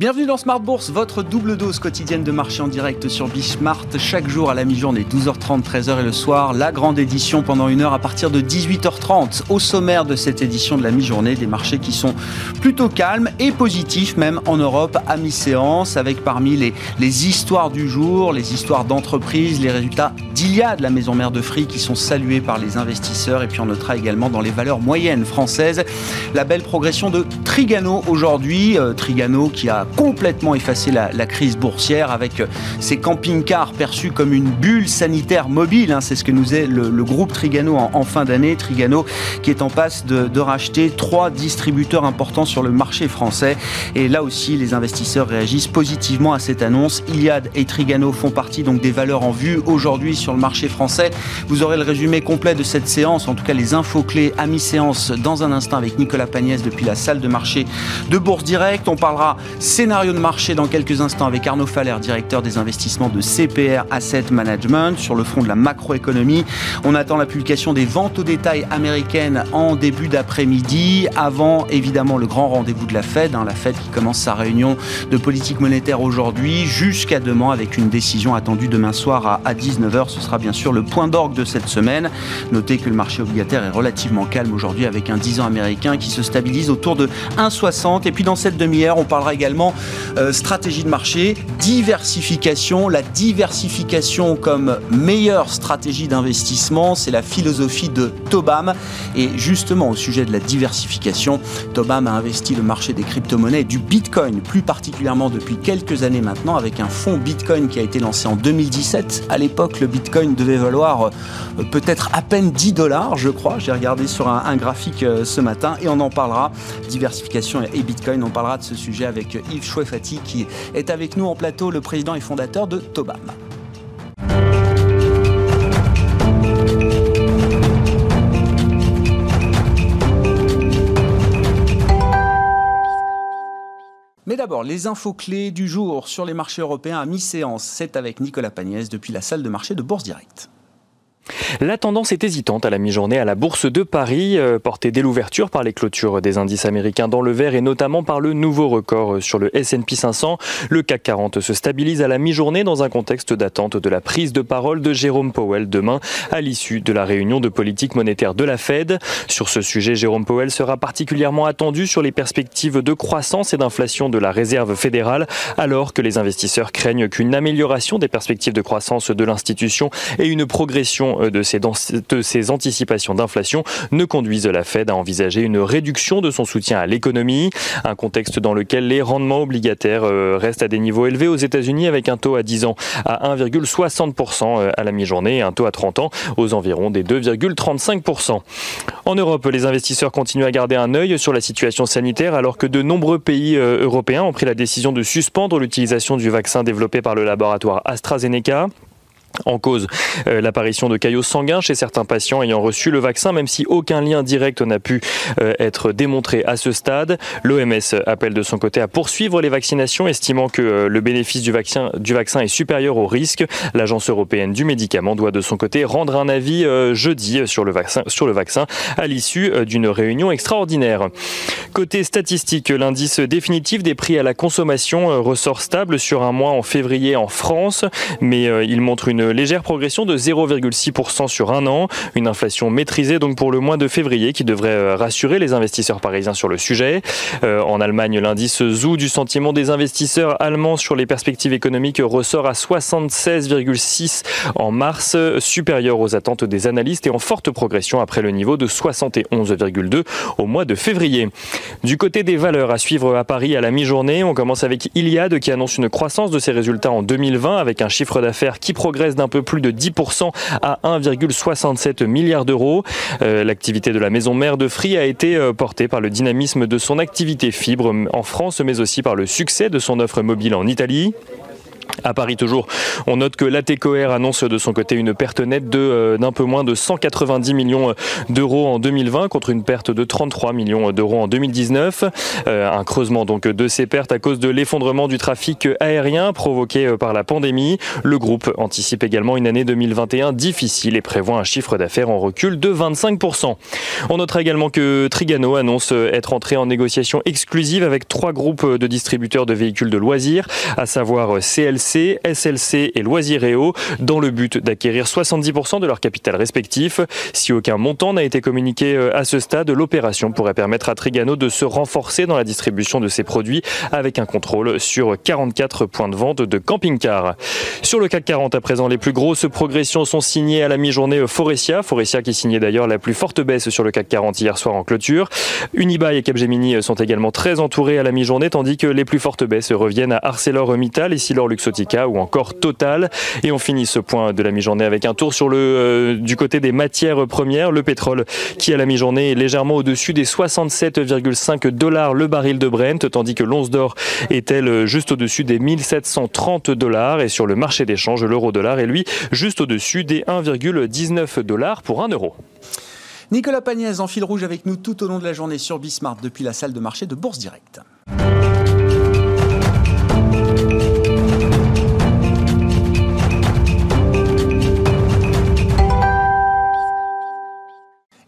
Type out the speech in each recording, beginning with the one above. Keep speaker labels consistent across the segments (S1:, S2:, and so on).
S1: Bienvenue dans Smart Bourse, votre double dose quotidienne de marché en direct sur Bismart. Chaque jour à la mi-journée, 12h30, 13h et le soir, la grande édition pendant une heure à partir de 18h30. Au sommaire de cette édition de la mi-journée, des marchés qui sont plutôt calmes et positifs même en Europe à mi-séance avec parmi les, les histoires du jour, les histoires d'entreprise, les résultats d'Iliade, la maison mère de Free qui sont salués par les investisseurs et puis on notera également dans les valeurs moyennes françaises la belle progression de Trigano aujourd'hui. Euh, Trigano qui a complètement effacé la, crise boursière avec ses camping-cars perçus comme une bulle sanitaire mobile. Hein. C'est ce que nous est le, groupe Trigano en, fin d'année. Trigano qui est en passe de, racheter trois distributeurs importants sur le marché français. Et là aussi, les investisseurs réagissent positivement à cette annonce. Iliad et Trigano font partie donc des valeurs en vue aujourd'hui sur le marché français. Vous aurez le résumé complet de cette séance, en tout cas les infos clés à mi-séance dans un instant avec Nicolas Pagnès depuis la salle de marché de Bourse Direct. On parlera Scénario de marché dans quelques instants avec Arnaud Faller, directeur des investissements de CPR Asset Management sur le front de la macroéconomie. On attend la publication des ventes au détail américaines en début d'après-midi, avant évidemment le grand rendez-vous de la Fed, hein, la Fed qui commence sa réunion de politique monétaire aujourd'hui jusqu'à demain avec une décision attendue demain soir à 19h. Ce sera bien sûr le point d'orgue de cette semaine. Notez que le marché obligataire est relativement calme aujourd'hui avec un 10 ans américain qui se stabilise autour de 1,60 et puis dans cette demi-heure on parlera également euh, stratégie de marché, diversification. La diversification comme meilleure stratégie d'investissement, c'est la philosophie de Tobam. Et justement, au sujet de la diversification, Tobam a investi le marché des crypto-monnaies du Bitcoin, plus particulièrement depuis quelques années maintenant, avec un fonds Bitcoin qui a été lancé en 2017. À l'époque, le Bitcoin devait valoir euh, peut-être à peine 10 dollars, je crois. J'ai regardé sur un, graphique euh, ce matin et on en parlera. Diversification et Bitcoin, on parlera de ce sujet avec Yves Yves qui est avec nous en plateau, le président et fondateur de Tobam. Mais d'abord, les infos clés du jour sur les marchés européens à mi-séance, c'est avec Nicolas Pagnès depuis la salle de marché de Bourse Direct.
S2: La tendance est hésitante à la mi-journée à la Bourse de Paris, euh, portée dès l'ouverture par les clôtures des indices américains dans le vert et notamment par le nouveau record euh, sur le S&P 500. Le CAC 40 se stabilise à la mi-journée dans un contexte d'attente de la prise de parole de Jérôme Powell demain à l'issue de la réunion de politique monétaire de la Fed. Sur ce sujet, Jérôme Powell sera particulièrement attendu sur les perspectives de croissance et d'inflation de la Réserve fédérale, alors que les investisseurs craignent qu'une amélioration des perspectives de croissance de l'institution et une progression de ces, de ces anticipations d'inflation ne conduisent la Fed à envisager une réduction de son soutien à l'économie, un contexte dans lequel les rendements obligataires euh, restent à des niveaux élevés aux États-Unis avec un taux à 10 ans à 1,60% euh, à la mi-journée et un taux à 30 ans aux environs des 2,35%. En Europe, les investisseurs continuent à garder un œil sur la situation sanitaire alors que de nombreux pays européens ont pris la décision de suspendre l'utilisation du vaccin développé par le laboratoire AstraZeneca. En cause, euh, l'apparition de caillots sanguins chez certains patients ayant reçu le vaccin, même si aucun lien direct n'a pu euh, être démontré à ce stade. L'OMS appelle de son côté à poursuivre les vaccinations, estimant que euh, le bénéfice du vaccin, est supérieur au risque. L'Agence européenne du médicament doit de son côté rendre un avis jeudi sur le vaccin, sur le vaccin à l'issue d'une réunion extraordinaire. Côté statistique, l'indice définitif des prix à la consommation ressort stable sur un mois en février en France, mais il montre une légère progression de 0,6% sur un an. Une inflation maîtrisée donc pour le mois de février qui devrait euh, rassurer les investisseurs parisiens sur le sujet. Euh, en Allemagne, l'indice ZOO du sentiment des investisseurs allemands sur les perspectives économiques ressort à 76,6 en mars, supérieur aux attentes des analystes et en forte progression après le niveau de 71,2 au mois de février. Du côté des valeurs à suivre à Paris à la mi-journée, on commence avec Iliad qui annonce une croissance de ses résultats en 2020 avec un chiffre d'affaires qui progresse d'un peu plus de 10% à 1,67 milliard d'euros. Euh, l'activité de la maison mère de Free a été euh, portée par le dynamisme de son activité fibre en France, mais aussi par le succès de son offre mobile en Italie. À Paris toujours, on note que l'ATCOR annonce de son côté une perte nette de d'un peu moins de 190 millions d'euros en 2020 contre une perte de 33 millions d'euros en 2019. un creusement donc de ces pertes à cause de l'effondrement du trafic aérien provoqué par la pandémie. Le groupe anticipe également une année 2021 difficile et prévoit un chiffre d'affaires en recul de 25%. On notera également que Trigano annonce être entré en négociation exclusive avec trois groupes de distributeurs de véhicules de loisirs, à savoir CLC, SLC et Loisiréo, dans le but d'acquérir 70% de leur capital respectif. Si aucun montant n'a été communiqué euh, à ce stade, l'opération pourrait permettre à Trigano de se renforcer dans la distribution de ses produits avec un contrôle sur 44 points de vente de camping-cars. Sur le CAC 40 à présent, les plus grosses progressions sont signées à la mi-journée Forestia. Forestia qui signait d'ailleurs la plus forte baisse sur le CAC 40 hier soir en clôture. Unibail et Capgemini sont également très entourés à la mi-journée, tandis que les plus fortes baisses reviennent à ArcelorMittal, Essilor Luxotica ou encore Total. Et on finit ce point de la mi-journée avec un tour sur le euh, du côté des matières premières, le pétrole qui à la mi-journée est légèrement au-dessus des 67,5 dollars le baril de Brent, tandis que l'once d'or est elle juste au-dessus des 1730 dollars. Et sur le marché d'échange, l'euro-dollar est lui juste au-dessus des 1,19 dollars pour un euro.
S1: Nicolas Pagnès en fil rouge avec nous tout au long de la journée sur Bismart depuis la salle de marché de Bourse Directe.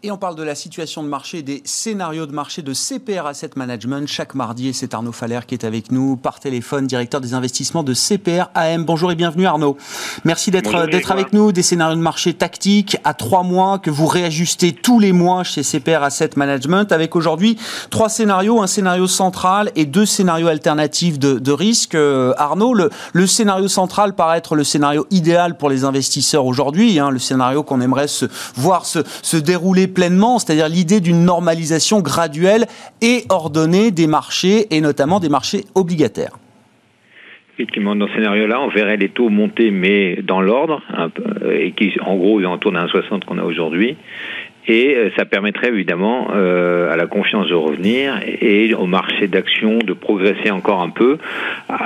S1: Et on parle de la situation de marché, des scénarios de marché de CPR Asset Management chaque mardi. Et c'est Arnaud Faller qui est avec nous par téléphone, directeur des investissements de CPR AM. Bonjour et bienvenue Arnaud. Merci d'être d'être avec nous. Des scénarios de marché tactiques à trois mois que vous réajustez tous les mois chez CPR Asset Management avec aujourd'hui trois scénarios, un scénario central et deux scénarios alternatifs de, de risque. Euh, Arnaud, le, le, scénario central paraît être le scénario idéal pour les investisseurs aujourd'hui, hein, le scénario qu'on aimerait se, voir se, se dérouler pleinement, c'est-à-dire l'idée d'une normalisation graduelle et ordonnée des marchés, et notamment des marchés obligataires.
S3: Effectivement, dans ce scénario-là, on verrait les taux monter, mais dans l'ordre, et qui, en gros, est en tourne à 1,60 qu'on a aujourd'hui et euh, ça permettrait évidemment euh, à la confiance de revenir et au marché d'action de progresser encore un peu,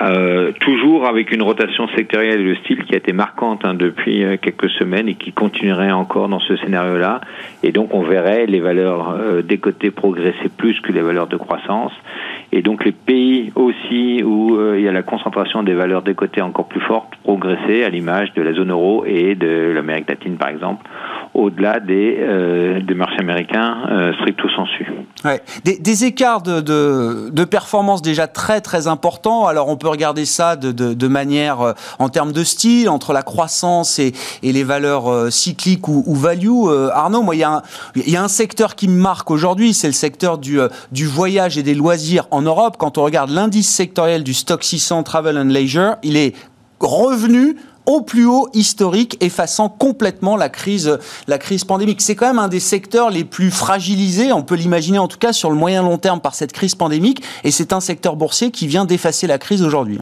S3: euh, toujours avec une rotation sectorielle de style qui a été marquante hein, depuis quelques semaines et qui continuerait encore dans ce scénario-là. Et donc on verrait les valeurs euh, des côtés progresser plus que les valeurs de croissance. Et donc les pays aussi où il y a la concentration des valeurs des côtés encore plus fortes progresser à l'image de la zone euro et de l'Amérique latine par exemple au-delà des, euh, des marchés américains euh, stricto sensu.
S1: Ouais. Des, écarts de, performance déjà très très importants. Alors on peut regarder ça de, manière euh, en termes de style entre la croissance et, les valeurs cycliques ou, ou value. Arnaud, moi il y, a un, il y a un secteur qui me marque aujourd'hui, c'est le secteur du, du voyage et des loisirs en Europe. Quand on regarde l'indice sectoriel du Stock 600 Travel and Leisure, il est revenu au plus haut historique, effaçant complètement la crise, la crise pandémique. C'est quand même un des secteurs les plus fragilisés, on peut l'imaginer en tout cas sur le moyen long terme par cette crise pandémique, et c'est un secteur boursier qui vient d'effacer la crise aujourd'hui.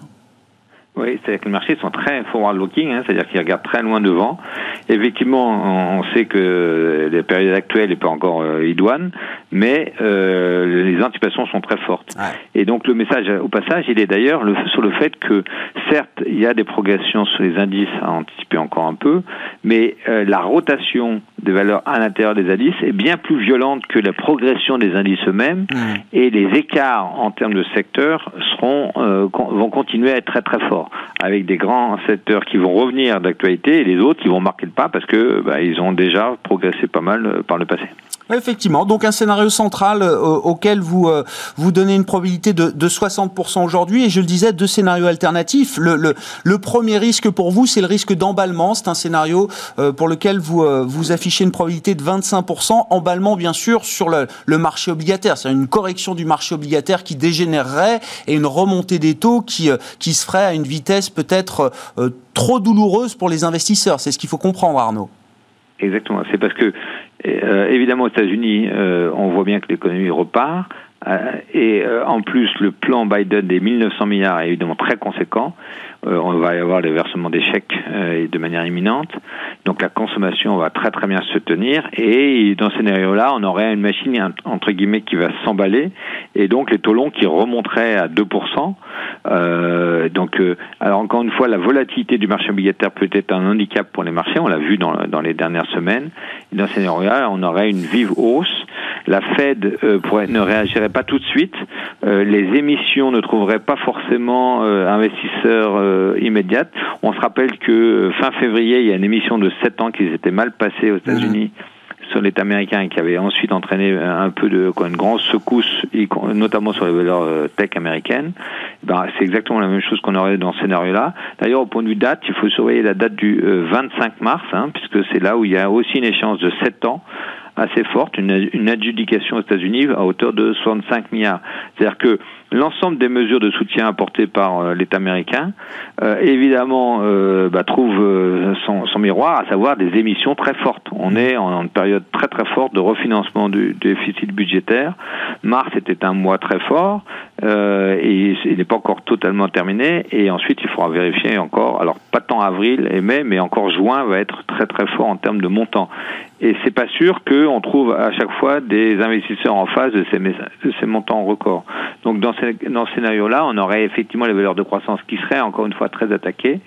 S3: Oui, c'est-à-dire que les marchés sont très forward-looking, hein, c'est-à-dire qu'ils regardent très loin devant. Effectivement, on sait que les périodes actuelles n'est pas encore euh, idoine, mais euh, les anticipations sont très fortes. Ouais. Et donc le message au passage, il est d'ailleurs le, sur le fait que certes, il y a des progressions sur les indices à anticiper encore un peu, mais euh, la rotation des valeurs à l'intérieur des indices est bien plus violente que la progression des indices eux-mêmes, mmh. et les écarts en termes de secteur seront euh, vont continuer à être très très forts avec des grands secteurs qui vont revenir d'actualité et les autres qui vont marquer le pas parce que bah, ils ont déjà progressé pas mal euh, par le passé.
S1: Effectivement, donc un scénario central euh, auquel vous euh, vous donnez une probabilité de, de 60% aujourd'hui et je le disais deux scénarios alternatifs. Le, premier risque pour vous, c'est le risque d'emballement. C'est un scénario euh, pour lequel vous vous affichez une probabilité de 25%. Emballement, bien sûr, sur le, le marché obligataire. C'est une correction du marché obligataire qui dégénérerait et une remontée des taux qui qui se ferait à une vitesse peut-être trop douloureuse pour les investisseurs. C'est ce qu'il faut comprendre, Arnaud.
S3: Exactement. C'est parce que, euh, évidemment, aux États-Unis, euh, on voit bien que l'économie repart et en plus, le plan Biden des 1900 milliards est évidemment très conséquent. Euh, on va y avoir les versements des chèques euh, de manière imminente. Donc la consommation va très très bien se tenir et dans ce scénario-là, on aurait une machine entre guillemets qui va s'emballer et donc les taux longs qui remonteraient à 2%. Euh, donc, alors encore une fois, la volatilité du marché obligataire peut être un handicap pour les marchés. On l'a vu dans, dans, les dernières semaines. Dans ce scénario-là, on aurait une vive hausse. La Fed pourrait, ne réagirait pas tout de suite. les émissions ne trouveraient pas forcément investisseurs immédiate. On se rappelle que euh, fin février, il y a une émission de 7 ans qui s'était mal passée aux États-Unis. sur l'État américain et qui avait ensuite entraîné un peu de quoi, une grande secousse, notamment sur les valeurs euh, tech américaines. Ben, c'est exactement la même chose qu'on aurait dans ce scénario-là. D'ailleurs, au point de vue date, il faut surveiller la date du 25 mars, hein, puisque c'est là où il y a aussi une échéance de 7 ans assez forte, une, adjudication aux États-Unis à hauteur de 65 milliards. C'est-à-dire que l'ensemble des mesures de soutien apportées par euh, l'État américain, euh, évidemment, euh, bah, trouve son, son, miroir, à savoir des émissions très fortes. On est en, une période très très forte de refinancement du, déficit budgétaire. Mars était un mois très fort et il n'est pas encore totalement terminé. Et ensuite, il faudra vérifier encore. Alors pas tant avril et mai, mais encore juin va être très très fort en termes de montant. Et c'est pas sûr qu'on trouve à chaque fois des investisseurs en face de ces, montants records. Donc dans ce scénario-là, on aurait effectivement les valeurs de croissance qui seraient encore une fois très attaquées,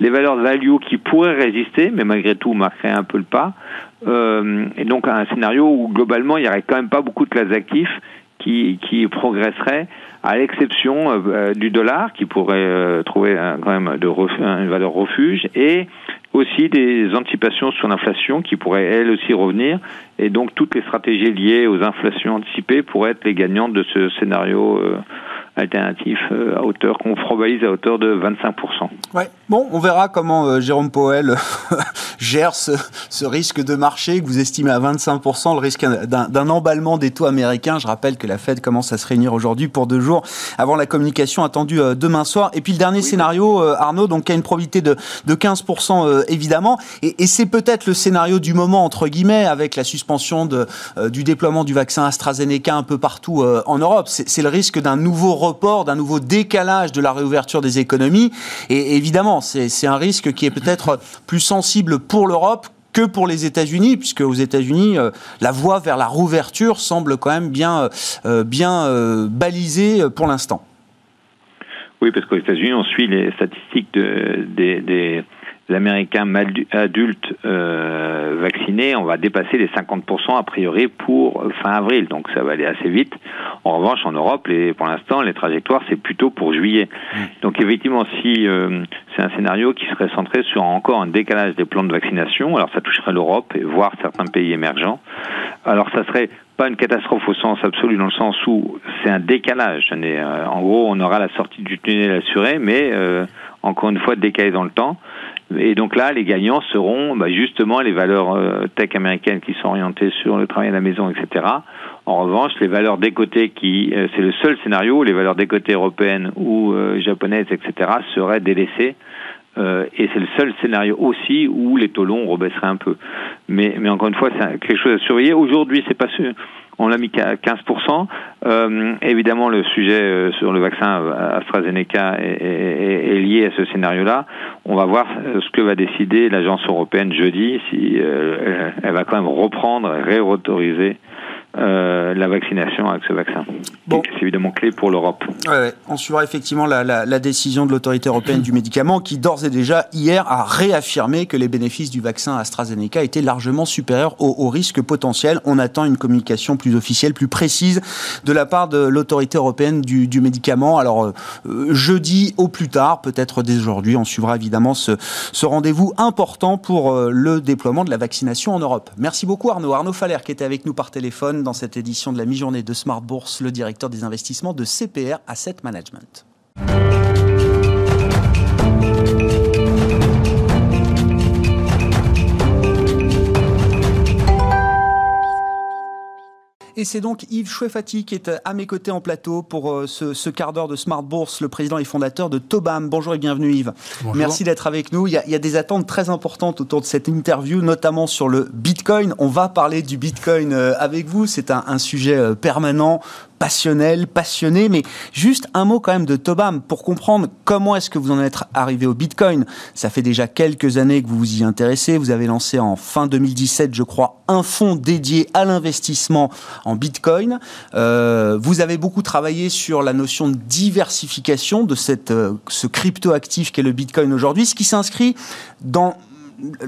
S3: les valeurs value qui pourraient résister, mais malgré tout marqueraient un peu le pas, euh, et donc un scénario où globalement il n'y aurait quand même pas beaucoup de classes d'actifs qui, qui progresseraient, à l'exception euh, du dollar qui pourrait euh, trouver quand même de une valeur refuge et aussi des anticipations sur l'inflation qui pourraient elles aussi revenir. Et donc toutes les stratégies liées aux inflations anticipées pourraient être les gagnantes de ce scénario euh, alternatif euh, à hauteur qu'on probalise à hauteur de 25%.
S1: Ouais. Bon, on verra comment euh, Jérôme Powell gère ce, ce, risque de marché que vous estimez à 25%, le risque d'un emballement des taux américains. Je rappelle que la Fed commence à se réunir aujourd'hui pour deux jours avant la communication attendue euh, demain soir. Et puis le dernier scénario, Arnaud, donc qui a une probabilité de, de 15% évidemment, et, et c'est peut-être le scénario du moment entre guillemets avec la suspension de, du déploiement du vaccin AstraZeneca un peu partout en Europe. C'est le risque d'un nouveau d'un nouveau décalage de la réouverture des économies. Et évidemment, c'est un risque qui est peut-être plus sensible pour l'Europe que pour les États-Unis, puisque aux États-Unis, euh, la voie vers la rouverture semble quand même bien, euh, bien euh, balisée pour l'instant.
S3: Oui, parce qu'aux États-Unis, on suit les statistiques de, des l'Américain adulte euh, vacciné, on va dépasser les 50% a priori pour fin avril, donc ça va aller assez vite. En revanche, en Europe, les, pour l'instant, les trajectoires, c'est plutôt pour juillet. Mmh. Donc effectivement, si euh, c'est un scénario qui serait centré sur encore un décalage des plans de vaccination, alors ça toucherait l'Europe et voire certains pays émergents. Alors ça serait pas une catastrophe au sens absolu, dans le sens où c'est un décalage. Euh, en gros, on aura la sortie du tunnel assurée, mais euh, encore une fois décalé dans le temps. Et donc là, les gagnants seront bah, justement les valeurs euh, tech américaines qui sont orientées sur le travail à la maison, etc. En revanche, les valeurs décotées qui, c'est le seul scénario où les valeurs décotées européennes ou japonaises, etc., seraient délaissées. Et c'est le seul scénario aussi où les taux longs rebaisseraient un peu. Mais, mais encore une fois, c'est quelque chose à surveiller. Aujourd'hui, c'est pas sûr on l'a mis qu'à 15%. Euh, évidemment, le sujet euh, sur le vaccin euh, AstraZeneca est, lié à ce scénario-là. On va voir ce que va décider l'agence européenne jeudi, si elle va quand même reprendre réautoriser euh, la vaccination avec ce vaccin. Bon. C'est évidemment clé pour l'Europe.
S1: Ouais, on suivra effectivement la, la, la décision de l'autorité européenne du médicament qui d'ores et déjà hier a réaffirmé que les bénéfices du vaccin AstraZeneca étaient largement supérieurs aux, aux risques potentiels. On attend une communication plus officielle, plus précise de la part de l'autorité européenne du, du, médicament. Alors euh, jeudi au plus tard, peut-être dès aujourd'hui, on suivra évidemment ce, ce rendez-vous important pour euh, le déploiement de la vaccination en Europe. Merci beaucoup Arnaud. Arnaud Faller qui était avec nous par téléphone dans cette édition de la mi-journée de Smart Bourse, le directeur des investissements de CPR Asset Management. Et c'est donc Yves Chouefati qui est à mes côtés en plateau pour euh, ce, quart d'heure de Smart Bourse, le président et fondateur de Tobam. Bonjour et bienvenue Yves. Bonjour. Merci d'être avec nous. Il y, a, il y, a, des attentes très importantes autour de cette interview, notamment sur le Bitcoin. On va parler du Bitcoin euh, avec vous. C'est un, un sujet euh, permanent passionnel, passionné, mais juste un mot quand même de Tobam pour comprendre comment est-ce que vous en êtes arrivé au Bitcoin. Ça fait déjà quelques années que vous vous y intéressez. Vous avez lancé en fin 2017, je crois, un fonds dédié à l'investissement en Bitcoin. Euh, vous avez beaucoup travaillé sur la notion de diversification de euh, ce crypto-actif qu'est le Bitcoin aujourd'hui, ce qui s'inscrit dans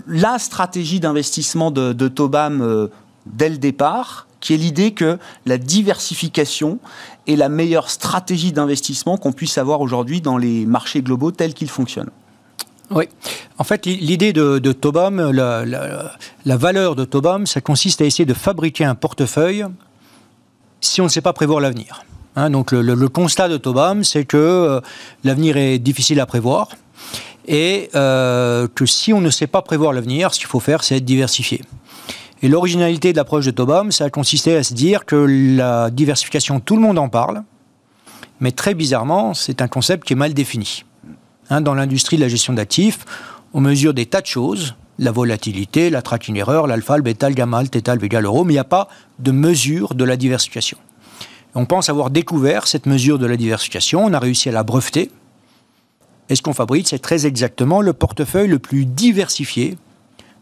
S1: la stratégie d'investissement de, Tobam euh, dès le départ, qui est l'idée que la diversification est la meilleure stratégie d'investissement qu'on puisse avoir aujourd'hui dans les marchés globaux tels qu'ils fonctionnent.
S4: Oui. En fait, l'idée de, Tobam, la, valeur de Tobam, ça consiste à essayer de fabriquer un portefeuille si on ne sait pas prévoir l'avenir. Hein, donc le, constat de Tobam, c'est que euh, l'avenir est difficile à prévoir et euh, que si on ne sait pas prévoir l'avenir, ce qu'il faut faire, c'est être diversifié. Et l'originalité de l'approche de Tobam, ça a consisté à se dire que la diversification, tout le monde en parle, mais très bizarrement, c'est un concept qui est mal défini. Hein, dans l'industrie de la gestion d'actifs, on mesure des tas de choses, la volatilité, la tracking error, l'alpha, le bêta, le gamma, le θ, le vega, l'euro, mais il n'y a pas de mesure de la diversification. On pense avoir découvert cette mesure de la diversification, on a réussi à la breveter. Et ce qu'on fabrique, c'est très exactement le portefeuille le plus diversifié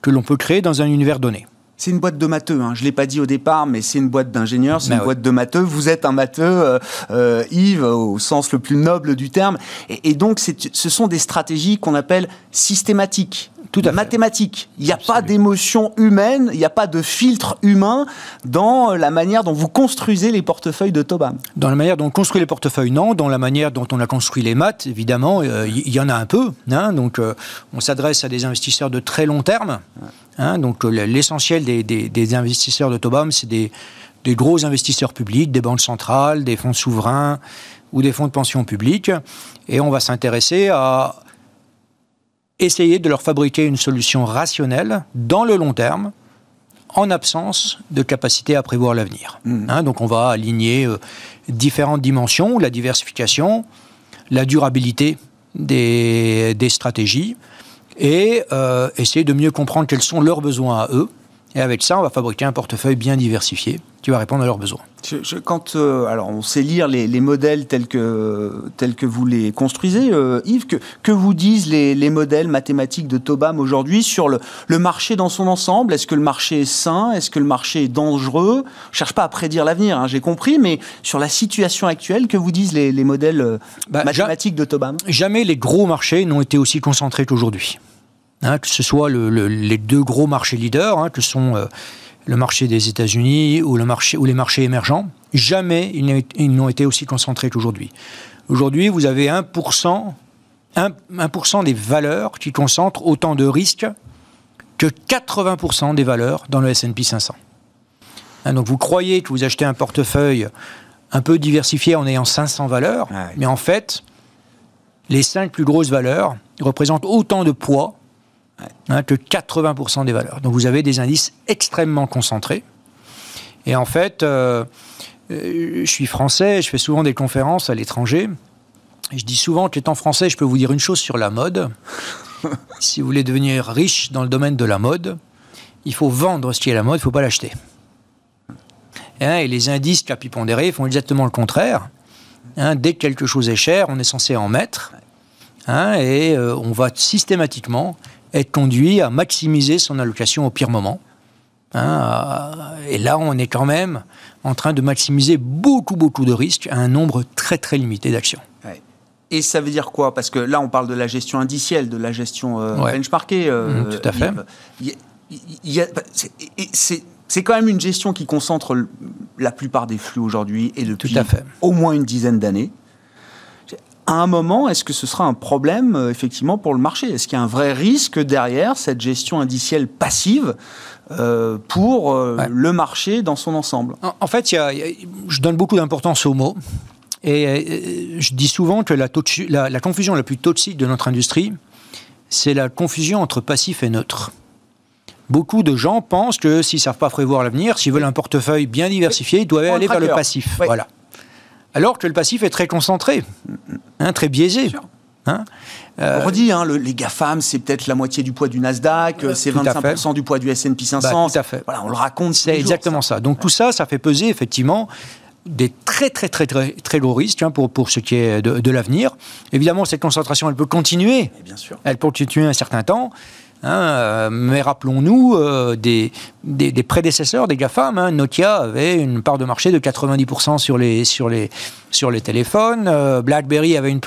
S4: que l'on peut créer dans un univers donné.
S1: C'est une boîte de matheux, hein. je ne l'ai pas dit au départ, mais c'est une boîte d'ingénieurs, c'est bah une boîte de matheux. Vous êtes un matheux, euh, euh, Yves, au sens le plus noble du terme. Et, et donc, ce sont des stratégies qu'on appelle systématiques. Tout à mathématique. Il n'y a pas d'émotion humaine, il n'y a pas de filtre humain dans la manière dont vous construisez les portefeuilles de Tobam.
S4: Dans la manière dont on construit les portefeuilles, non. Dans la manière dont on a construit les maths, évidemment, euh, il y, en a un peu. Hein. donc, on s'adresse à des investisseurs de très long terme. Hein, donc euh, l'essentiel des, investisseurs de Tobam, c'est des, gros investisseurs publics, des banques centrales, des fonds souverains ou des fonds de pension publics. Et on va s'intéresser à essayer de leur fabriquer une solution rationnelle dans le long terme, en absence de capacité à prévoir l'avenir. Mmh. Hein, donc on va aligner euh, différentes dimensions, la diversification, la durabilité des stratégies, et euh, essayer de mieux comprendre quels sont leurs besoins à eux. Et avec ça, on va fabriquer un portefeuille bien diversifié qui va répondre à leurs besoins.
S1: quand, euh, alors, on sait lire les, modèles tels que, tels que vous les construisez, euh, Yves, que, que vous disent les, les, modèles mathématiques de Tobam aujourd'hui sur le, le, marché dans son ensemble? Est-ce que le marché est sain? Est-ce que le marché est dangereux? Je ne cherche pas à prédire l'avenir, hein, j'ai compris, mais sur la situation actuelle, que vous disent les, les modèles euh, bah, mathématiques de Tobam?
S4: Jamais les gros marchés n'ont été aussi concentrés qu'aujourd'hui. Hein, que ce soit le, les deux gros marchés leaders, hein, que sont le marché des États-Unis ou, le marché, ou les marchés émergents, jamais ils n'ont été aussi concentrés qu'aujourd'hui. Aujourd'hui, vous avez 1%, 1, des valeurs qui concentrent autant de risques que 80% des valeurs dans le S&P 500. Hein, donc vous croyez que vous achetez un portefeuille un peu diversifié en ayant 500 valeurs, mais en fait, les 5 plus grosses valeurs représentent autant de poids Hein, que 80% des valeurs. Donc vous avez des indices extrêmement concentrés. Et en fait, euh, euh, je suis français, je fais souvent des conférences à l'étranger. Je dis souvent qu'étant français, je peux vous dire une chose sur la mode. si vous voulez devenir riche dans le domaine de la mode, il faut vendre ce qui est la mode, il ne faut pas l'acheter. Hein, et les indices capipondérés font exactement le contraire. Hein, dès que quelque chose est cher, on est censé en mettre. et euh, on va systématiquement être conduit à maximiser son allocation au pire moment. Hein, et là, on est quand même en train de maximiser beaucoup, beaucoup de risques à un nombre très, très limité d'actions.
S1: Et ça veut dire quoi? Parce que là, on parle de la gestion indicielle, de la gestion euh, benchmarkée. Euh,
S4: mmh, tout à fait.
S1: C'est quand même une gestion qui concentre la plupart des flux aujourd'hui et depuis au moins une dizaine d'années à un moment, est-ce que ce sera un problème euh, effectivement pour le marché? Est-ce qu'il y a un vrai risque derrière cette gestion indicielle passive euh, pour euh, le marché dans son ensemble?
S4: En, fait, je donne beaucoup d'importance aux mots. Et je dis souvent que la, la, confusion la plus toxique de notre industrie, c'est la confusion entre passif et neutre. Beaucoup de gens pensent que s'ils ne savent pas prévoir l'avenir, s'ils veulent un portefeuille bien diversifié, ils doivent aller vers le passif. Voilà. Alors que le passif est très concentré, hein, très biaisé.
S1: Hein euh, on redit, hein, les GAFAM, c'est peut-être la moitié du poids du Nasdaq, c'est 25% du poids du S&P 500.
S4: Bah, tout à fait.
S1: Voilà, on le raconte.
S4: C'est exactement ça. Donc tout ça, ça fait peser effectivement des très très très très, très gros risques hein, pour, pour ce qui est de, l'avenir. Évidemment, cette concentration, elle peut continuer.
S1: bien sûr.
S4: Elle peut continuer un certain temps. Hein, euh, mais rappelons-nous euh, des, des, prédécesseurs des GAFAM. Hein. Nokia avait une part de marché de 90% sur les, sur les, sur les téléphones. Euh, BlackBerry avait une,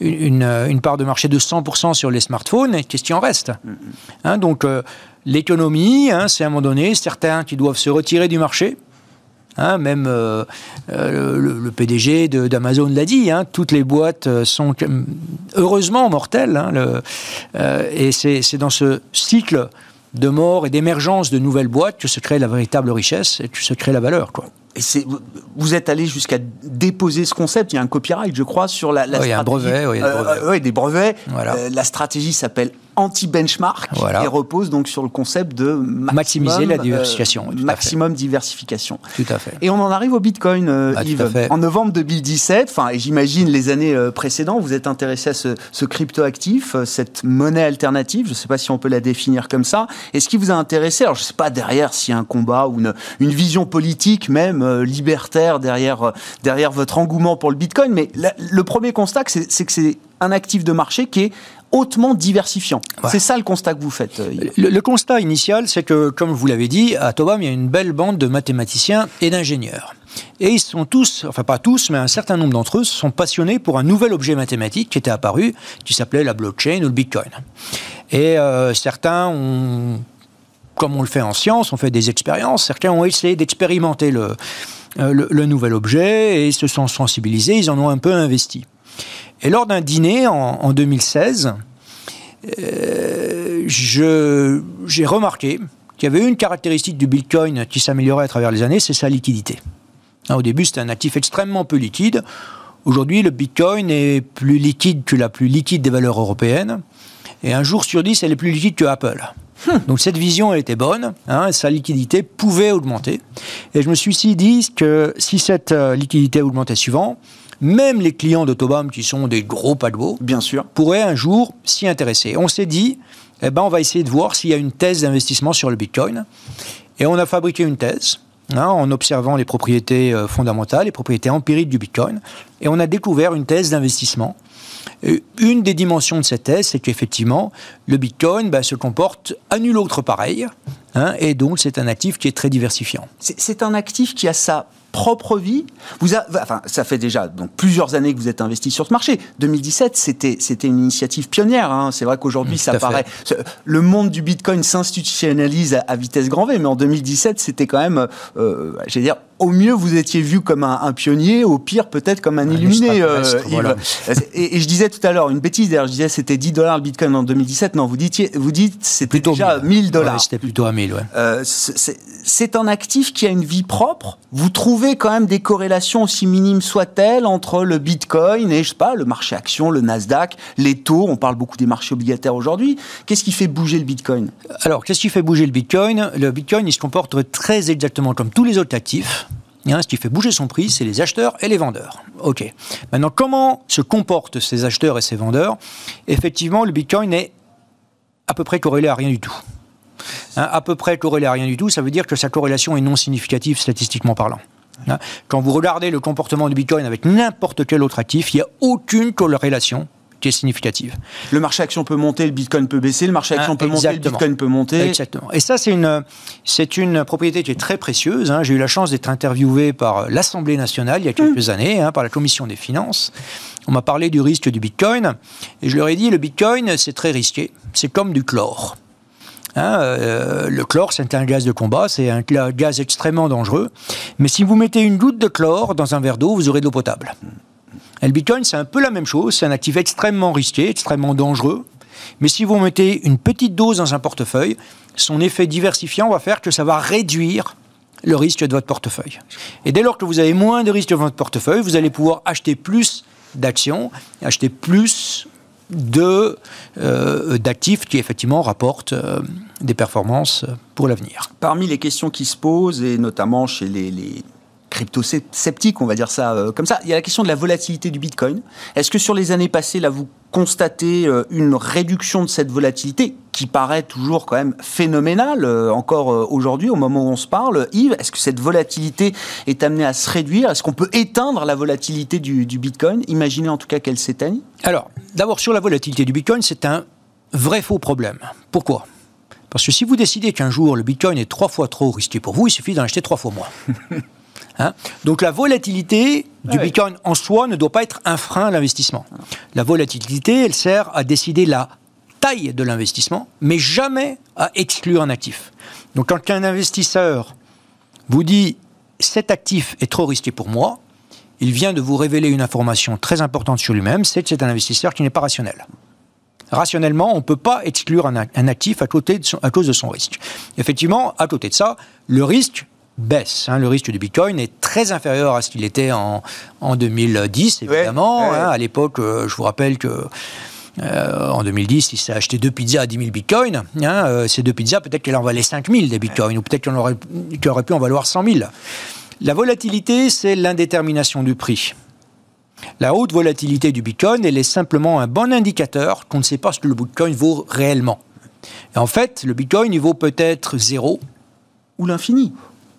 S4: une, une, part de marché de 100% sur les smartphones. Qu'est-ce qui en reste hein, Donc, l'économie, c'est à un moment donné certains qui doivent se retirer du marché Hein, même euh, euh, le, PDG d'Amazon l'a dit, hein, toutes les boîtes euh, sont heureusement mortelles. Hein, et c'est dans ce cycle de mort et d'émergence de nouvelles boîtes que se crée la véritable richesse et que se crée la valeur. Quoi.
S1: Et vous êtes allé jusqu'à déposer ce concept. Il y a un copyright, je crois, sur la,
S4: la oui, Il y a un brevet. Oui,
S1: des brevets. la stratégie s'appelle anti-benchmark et repose donc sur le concept de
S4: maximiser la diversification.
S1: Euh, maximum diversification.
S4: Tout à fait.
S1: Et on en arrive au Bitcoin, euh, ah, Yves. En novembre 2017, enfin, et j'imagine les années euh, précédentes, vous êtes intéressé à ce, ce crypto-actif, cette monnaie alternative. Je ne sais pas si on peut la définir comme ça. Et ce qui vous a intéressé, alors je ne sais pas derrière s'il y a un combat ou une, une vision politique même libertaire derrière, derrière votre engouement pour le Bitcoin, mais le premier constat, c'est que c'est un actif de marché qui est hautement diversifiant. C'est ça le constat que vous faites. Euh,
S4: le, constat initial, c'est que, comme vous l'avez dit, à Tobam, il y a une belle bande de mathématiciens et d'ingénieurs. Et ils sont tous, enfin pas tous, mais un certain nombre d'entre eux sont passionnés pour un nouvel objet mathématique qui était apparu, qui s'appelait la blockchain ou le bitcoin. Et euh, certains ont, comme on le fait en science, ont fait des expériences, certains ont essayé d'expérimenter le, euh, le, nouvel objet et se sont sensibilisés, ils en ont un peu investi. Et lors d'un dîner en, 2016, euh, j'ai remarqué qu'il y avait une caractéristique du Bitcoin qui s'améliorait à travers les années, c'est sa liquidité. Au début, c'était un actif extrêmement peu liquide. Aujourd'hui, le Bitcoin est plus liquide que la plus liquide des valeurs européennes. Et un jour sur dix, elle est plus liquide que Apple. Hmm. Donc cette vision elle était bonne, hein, sa liquidité pouvait augmenter. Et je me suis dit que si cette euh, liquidité augmentait suivant, même les clients d'Autobam, qui sont des gros paquebots,
S1: bien sûr,
S4: pourraient un jour s'y intéresser. On s'est dit, eh ben, on va essayer de voir s'il y a une thèse d'investissement sur le Bitcoin. Et on a fabriqué une thèse. Hein, en observant les propriétés euh, fondamentales, les propriétés empiriques du Bitcoin, et on a découvert une thèse d'investissement. Une des dimensions de cette thèse, c'est qu'effectivement, le Bitcoin ben, se comporte à nul autre pareil, hein, et donc c'est un actif qui est très diversifiant.
S1: C'est un actif qui a sa propre vie. Vous enfin, ça fait déjà donc plusieurs années que vous êtes investi sur ce marché. 2017, c'était c'était une initiative pionnière. Hein. C'est vrai qu'aujourd'hui, mmh, ça paraît le monde du Bitcoin s'institutionnalise à, vitesse grand V, mais en 2017, c'était quand même, euh, dire, au mieux, vous étiez vu comme un, pionnier, au pire, peut-être comme un illuminé. Euh, et, je disais tout à l'heure, une bêtise, d'ailleurs, je disais c'était 10 dollars le bitcoin en 2017. Non, vous dites, vous dites c'était déjà 1000 dollars.
S4: c'était plutôt à 1000, ouais.
S1: Euh, c'est un actif qui a une vie propre. Vous trouvez quand même des corrélations aussi minimes soient-elles entre le bitcoin et, je sais pas, le marché action, le Nasdaq, les taux. On parle beaucoup des marchés obligataires aujourd'hui. Qu'est-ce qui fait bouger le bitcoin?
S4: Alors, qu'est-ce qui fait bouger le bitcoin? Le bitcoin, il se comporte très exactement comme tous les autres actifs ce qui fait bouger son prix, c'est les acheteurs et les vendeurs. OK. Maintenant, comment se comportent ces acheteurs et ces vendeurs? Effectivement, le Bitcoin est à peu près corrélé à rien du tout. Hein, à peu près corrélé à rien du tout, ça veut dire que sa corrélation est non significative statistiquement parlant. Hein, quand vous regardez le comportement du Bitcoin avec n'importe quel autre actif, il n'y a aucune corrélation qui est significative.
S1: Le marché action peut monter, le Bitcoin peut baisser, le marché action ah, peut monter, le Bitcoin peut monter.
S4: Exactement. Et ça, c'est une, c'est une propriété qui est très précieuse. Hein. J'ai eu la chance d'être interviewé par l'Assemblée nationale il y a quelques mmh. années, hein, par la Commission des finances. On m'a parlé du risque du Bitcoin, et je leur ai dit, le Bitcoin, c'est très risqué. C'est comme du chlore. Hein, euh, le chlore, c'est un gaz de combat, c'est un gaz extrêmement dangereux. Mais si vous mettez une goutte de chlore dans un verre d'eau, vous aurez de l'eau potable. Et le Bitcoin, c'est un peu la même chose. C'est un actif extrêmement risqué, extrêmement dangereux. Mais si vous mettez une petite dose dans un portefeuille, son effet diversifiant va faire que ça va réduire le risque de votre portefeuille. Et dès lors que vous avez moins de risques de votre portefeuille, vous allez pouvoir acheter plus d'actions, acheter plus de euh, d'actifs qui effectivement rapportent euh, des performances pour l'avenir.
S1: Parmi les questions qui se posent, et notamment chez les crypto-sceptiques, on va dire ça euh, comme ça. Il y a la question de la volatilité du Bitcoin. Est-ce que sur les années passées, là, vous constatez euh, une réduction de cette volatilité qui paraît toujours quand même phénoménale euh, encore aujourd'hui au moment où on se parle Yves, est-ce que cette volatilité est amenée à se réduire? Est-ce qu'on peut éteindre la volatilité du, du Bitcoin? Imaginez en tout cas qu'elle s'éteigne
S4: Alors, d'abord sur la volatilité du Bitcoin, c'est un vrai faux problème. Pourquoi? Parce que si vous décidez qu'un jour le Bitcoin est trois fois trop risqué pour vous, il suffit d'en acheter trois fois moins. Hein Donc la volatilité du Bitcoin en soi ne doit pas être un frein à l'investissement. La volatilité, elle sert à décider la taille de l'investissement, mais jamais à exclure un actif. Donc quand un investisseur vous dit cet actif est trop risqué pour moi, il vient de vous révéler une information très importante sur lui-même, c'est que c'est un investisseur qui n'est pas rationnel rationnellement, on ne peut pas exclure un, actif à, côté à cause de son risque. Effectivement, à côté de ça, le risque baisse. Hein. le risque du Bitcoin est très inférieur à ce qu'il était en, 2010, évidemment. Hein. à l'époque, euh, je vous rappelle que euh, en 2010, il s'est acheté deux pizzas à 10 000 bitcoins. Hein. Euh, ces deux pizzas, peut-être qu'elle en valait 5 000 des bitcoins, ou peut-être qu'elle aurait, aurait, pu en valoir 100 000. La volatilité, c'est l'indétermination du prix. La haute volatilité du Bitcoin, elle est simplement un bon indicateur qu'on ne sait pas ce que le Bitcoin vaut réellement. Et en fait, le Bitcoin, il vaut peut-être zéro.
S1: Ou l'infini.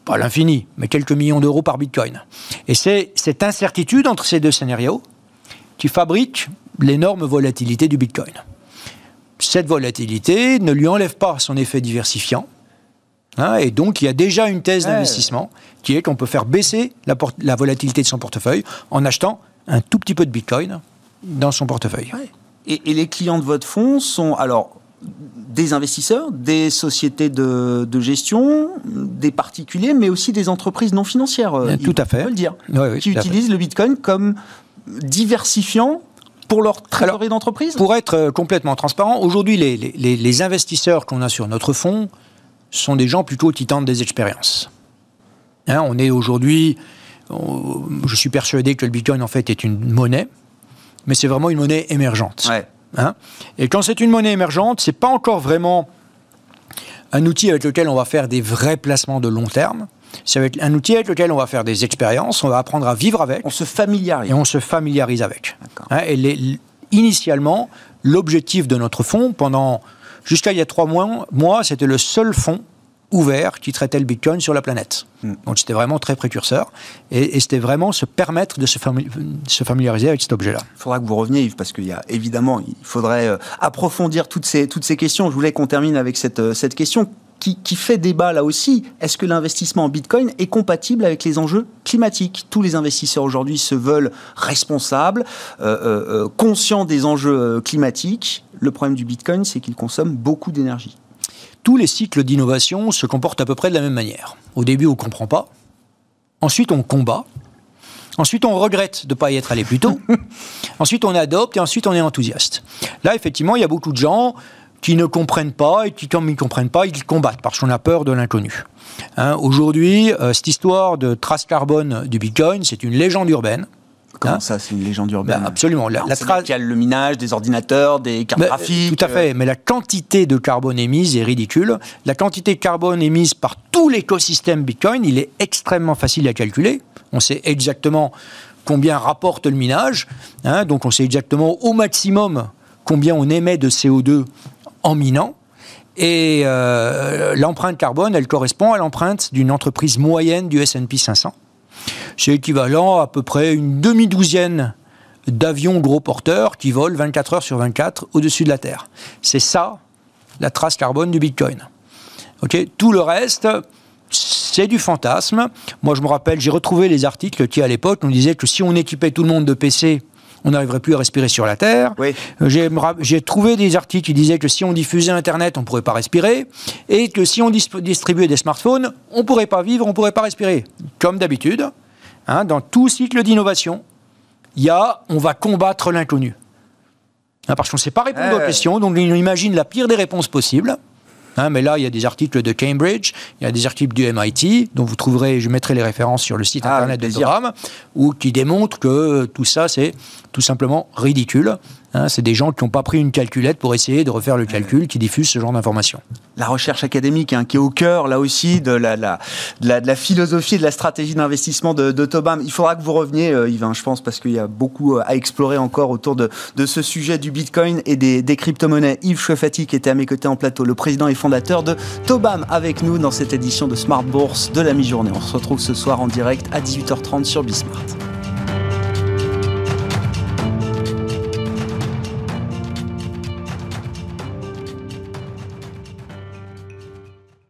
S4: Pas l'infini, mais quelques millions d'euros par Bitcoin. Et c'est cette incertitude entre ces deux scénarios qui fabrique l'énorme volatilité du Bitcoin. Cette volatilité ne lui enlève pas son effet diversifiant. Hein, et donc, il y a déjà une thèse d'investissement qui est qu'on peut faire baisser la, la, volatilité de son portefeuille en achetant un tout petit peu de Bitcoin dans son portefeuille.
S1: Et, les clients de votre fonds sont alors des investisseurs, des sociétés de, gestion, des particuliers, mais aussi des entreprises non financières.
S4: Euh, tout à fait.
S1: On peut le dire. qui utilisent le Bitcoin comme diversifiant pour leur trésorerie d'entreprise
S4: Pour être euh, complètement transparent, aujourd'hui, les, les, investisseurs qu'on a sur notre fonds sont des gens plutôt qui tentent des expériences. Hein, on est aujourd'hui je suis persuadé que le Bitcoin, en fait, est une monnaie, mais c'est vraiment une monnaie émergente. Hein. et quand c'est une monnaie émergente, c'est pas encore vraiment un outil avec lequel on va faire des vrais placements de long terme. C'est un outil avec lequel on va faire des expériences, on va apprendre à vivre avec.
S1: On se familiarise.
S4: Et on se familiarise avec. Hein, et initialement, l'objectif de notre fonds, pendant jusqu'à il y a trois mois, mois c'était le seul fonds ouvert qui traitait le Bitcoin sur la planète. Hmm. Donc c'était vraiment très précurseur. Et, c'était vraiment se permettre de se, familiariser avec cet objet-là.
S1: Il faudra que vous reveniez, Yves, parce qu'il y a évidemment, il faudrait euh, approfondir toutes ces, toutes ces questions. Je voulais qu'on termine avec cette, euh, cette question. Qui, fait débat là aussi. Est-ce que l'investissement en Bitcoin est compatible avec les enjeux climatiques? Tous les investisseurs aujourd'hui se veulent responsables, euh, conscients des enjeux climatiques. Le problème du Bitcoin, c'est qu'il consomme beaucoup d'énergie
S4: tous les cycles d'innovation se comportent à peu près de la même manière. Au début, on ne comprend pas. Ensuite, on combat. Ensuite, on regrette de ne pas y être allé plus tôt. ensuite, on adopte et ensuite, on est enthousiaste. Là, effectivement, il y a beaucoup de gens qui ne comprennent pas et qui, comme ils ne comprennent pas, ils combattent parce qu'on a peur de l'inconnu. Hein, aujourd'hui, euh, cette histoire de trace carbone du Bitcoin, c'est une légende urbaine.
S1: Comment hein ça, c'est une légende urbaine
S4: ben, Absolument.
S1: La, Il y a le minage des ordinateurs, des cartes graphiques.
S4: Tout à fait. Mais la quantité de carbone émise est ridicule. La quantité de carbone émise par tout l'écosystème Bitcoin, il est extrêmement facile à calculer. On sait exactement combien rapporte le minage. Hein, donc on sait exactement au maximum combien on émet de CO2 en minant. Et euh, l'empreinte carbone, elle correspond à l'empreinte d'une entreprise moyenne du S&P 500. C'est équivalent à peu près une demi-douzaine d'avions gros porteurs qui volent 24 heures sur 24 au-dessus de la Terre. C'est ça, la trace carbone du Bitcoin. Tout le reste, c'est du fantasme. Moi, je me rappelle, j'ai retrouvé les articles qui, à l'époque, nous disaient que si on équipait tout le monde de PC, on n'arriverait plus à respirer sur la Terre. Euh, j'ai trouvé des articles qui disaient que si on diffusait Internet, on ne pourrait pas respirer, et que si on distribuait des smartphones, on ne pourrait pas vivre, on ne pourrait pas respirer. Comme d'habitude, Hein, dans tout cycle d'innovation, il y a on va combattre l'inconnu. Hein, parce qu'on ne sait pas répondre aux questions, donc on imagine la pire des réponses possibles. Hein, mais là, il y a des articles de Cambridge, il y a des articles du MIT, dont vous trouverez, je mettrai les références sur le site ah, internet de Zoram, où qui démontrent que tout ça, c'est tout simplement ridicule. Hein, c'est des gens qui n'ont pas pris une calculette pour essayer de refaire le calcul, qui diffusent ce genre d'informations.
S1: La recherche académique, hein, qui est au cœur, là aussi, de la, la, de la, de la philosophie et de la stratégie d'investissement de, de, Tobam. Il faudra que vous reveniez, euh, Yvain, je pense, parce qu'il y a beaucoup euh, à explorer encore autour de, de ce sujet du Bitcoin et des, des crypto-monnaies. Yves Chouefati, qui était à mes côtés en plateau, le président et fondateur de Tobam, avec nous dans cette édition de Smart Bourse de la mi-journée. On se retrouve ce soir en direct à 18h30 sur Bismart.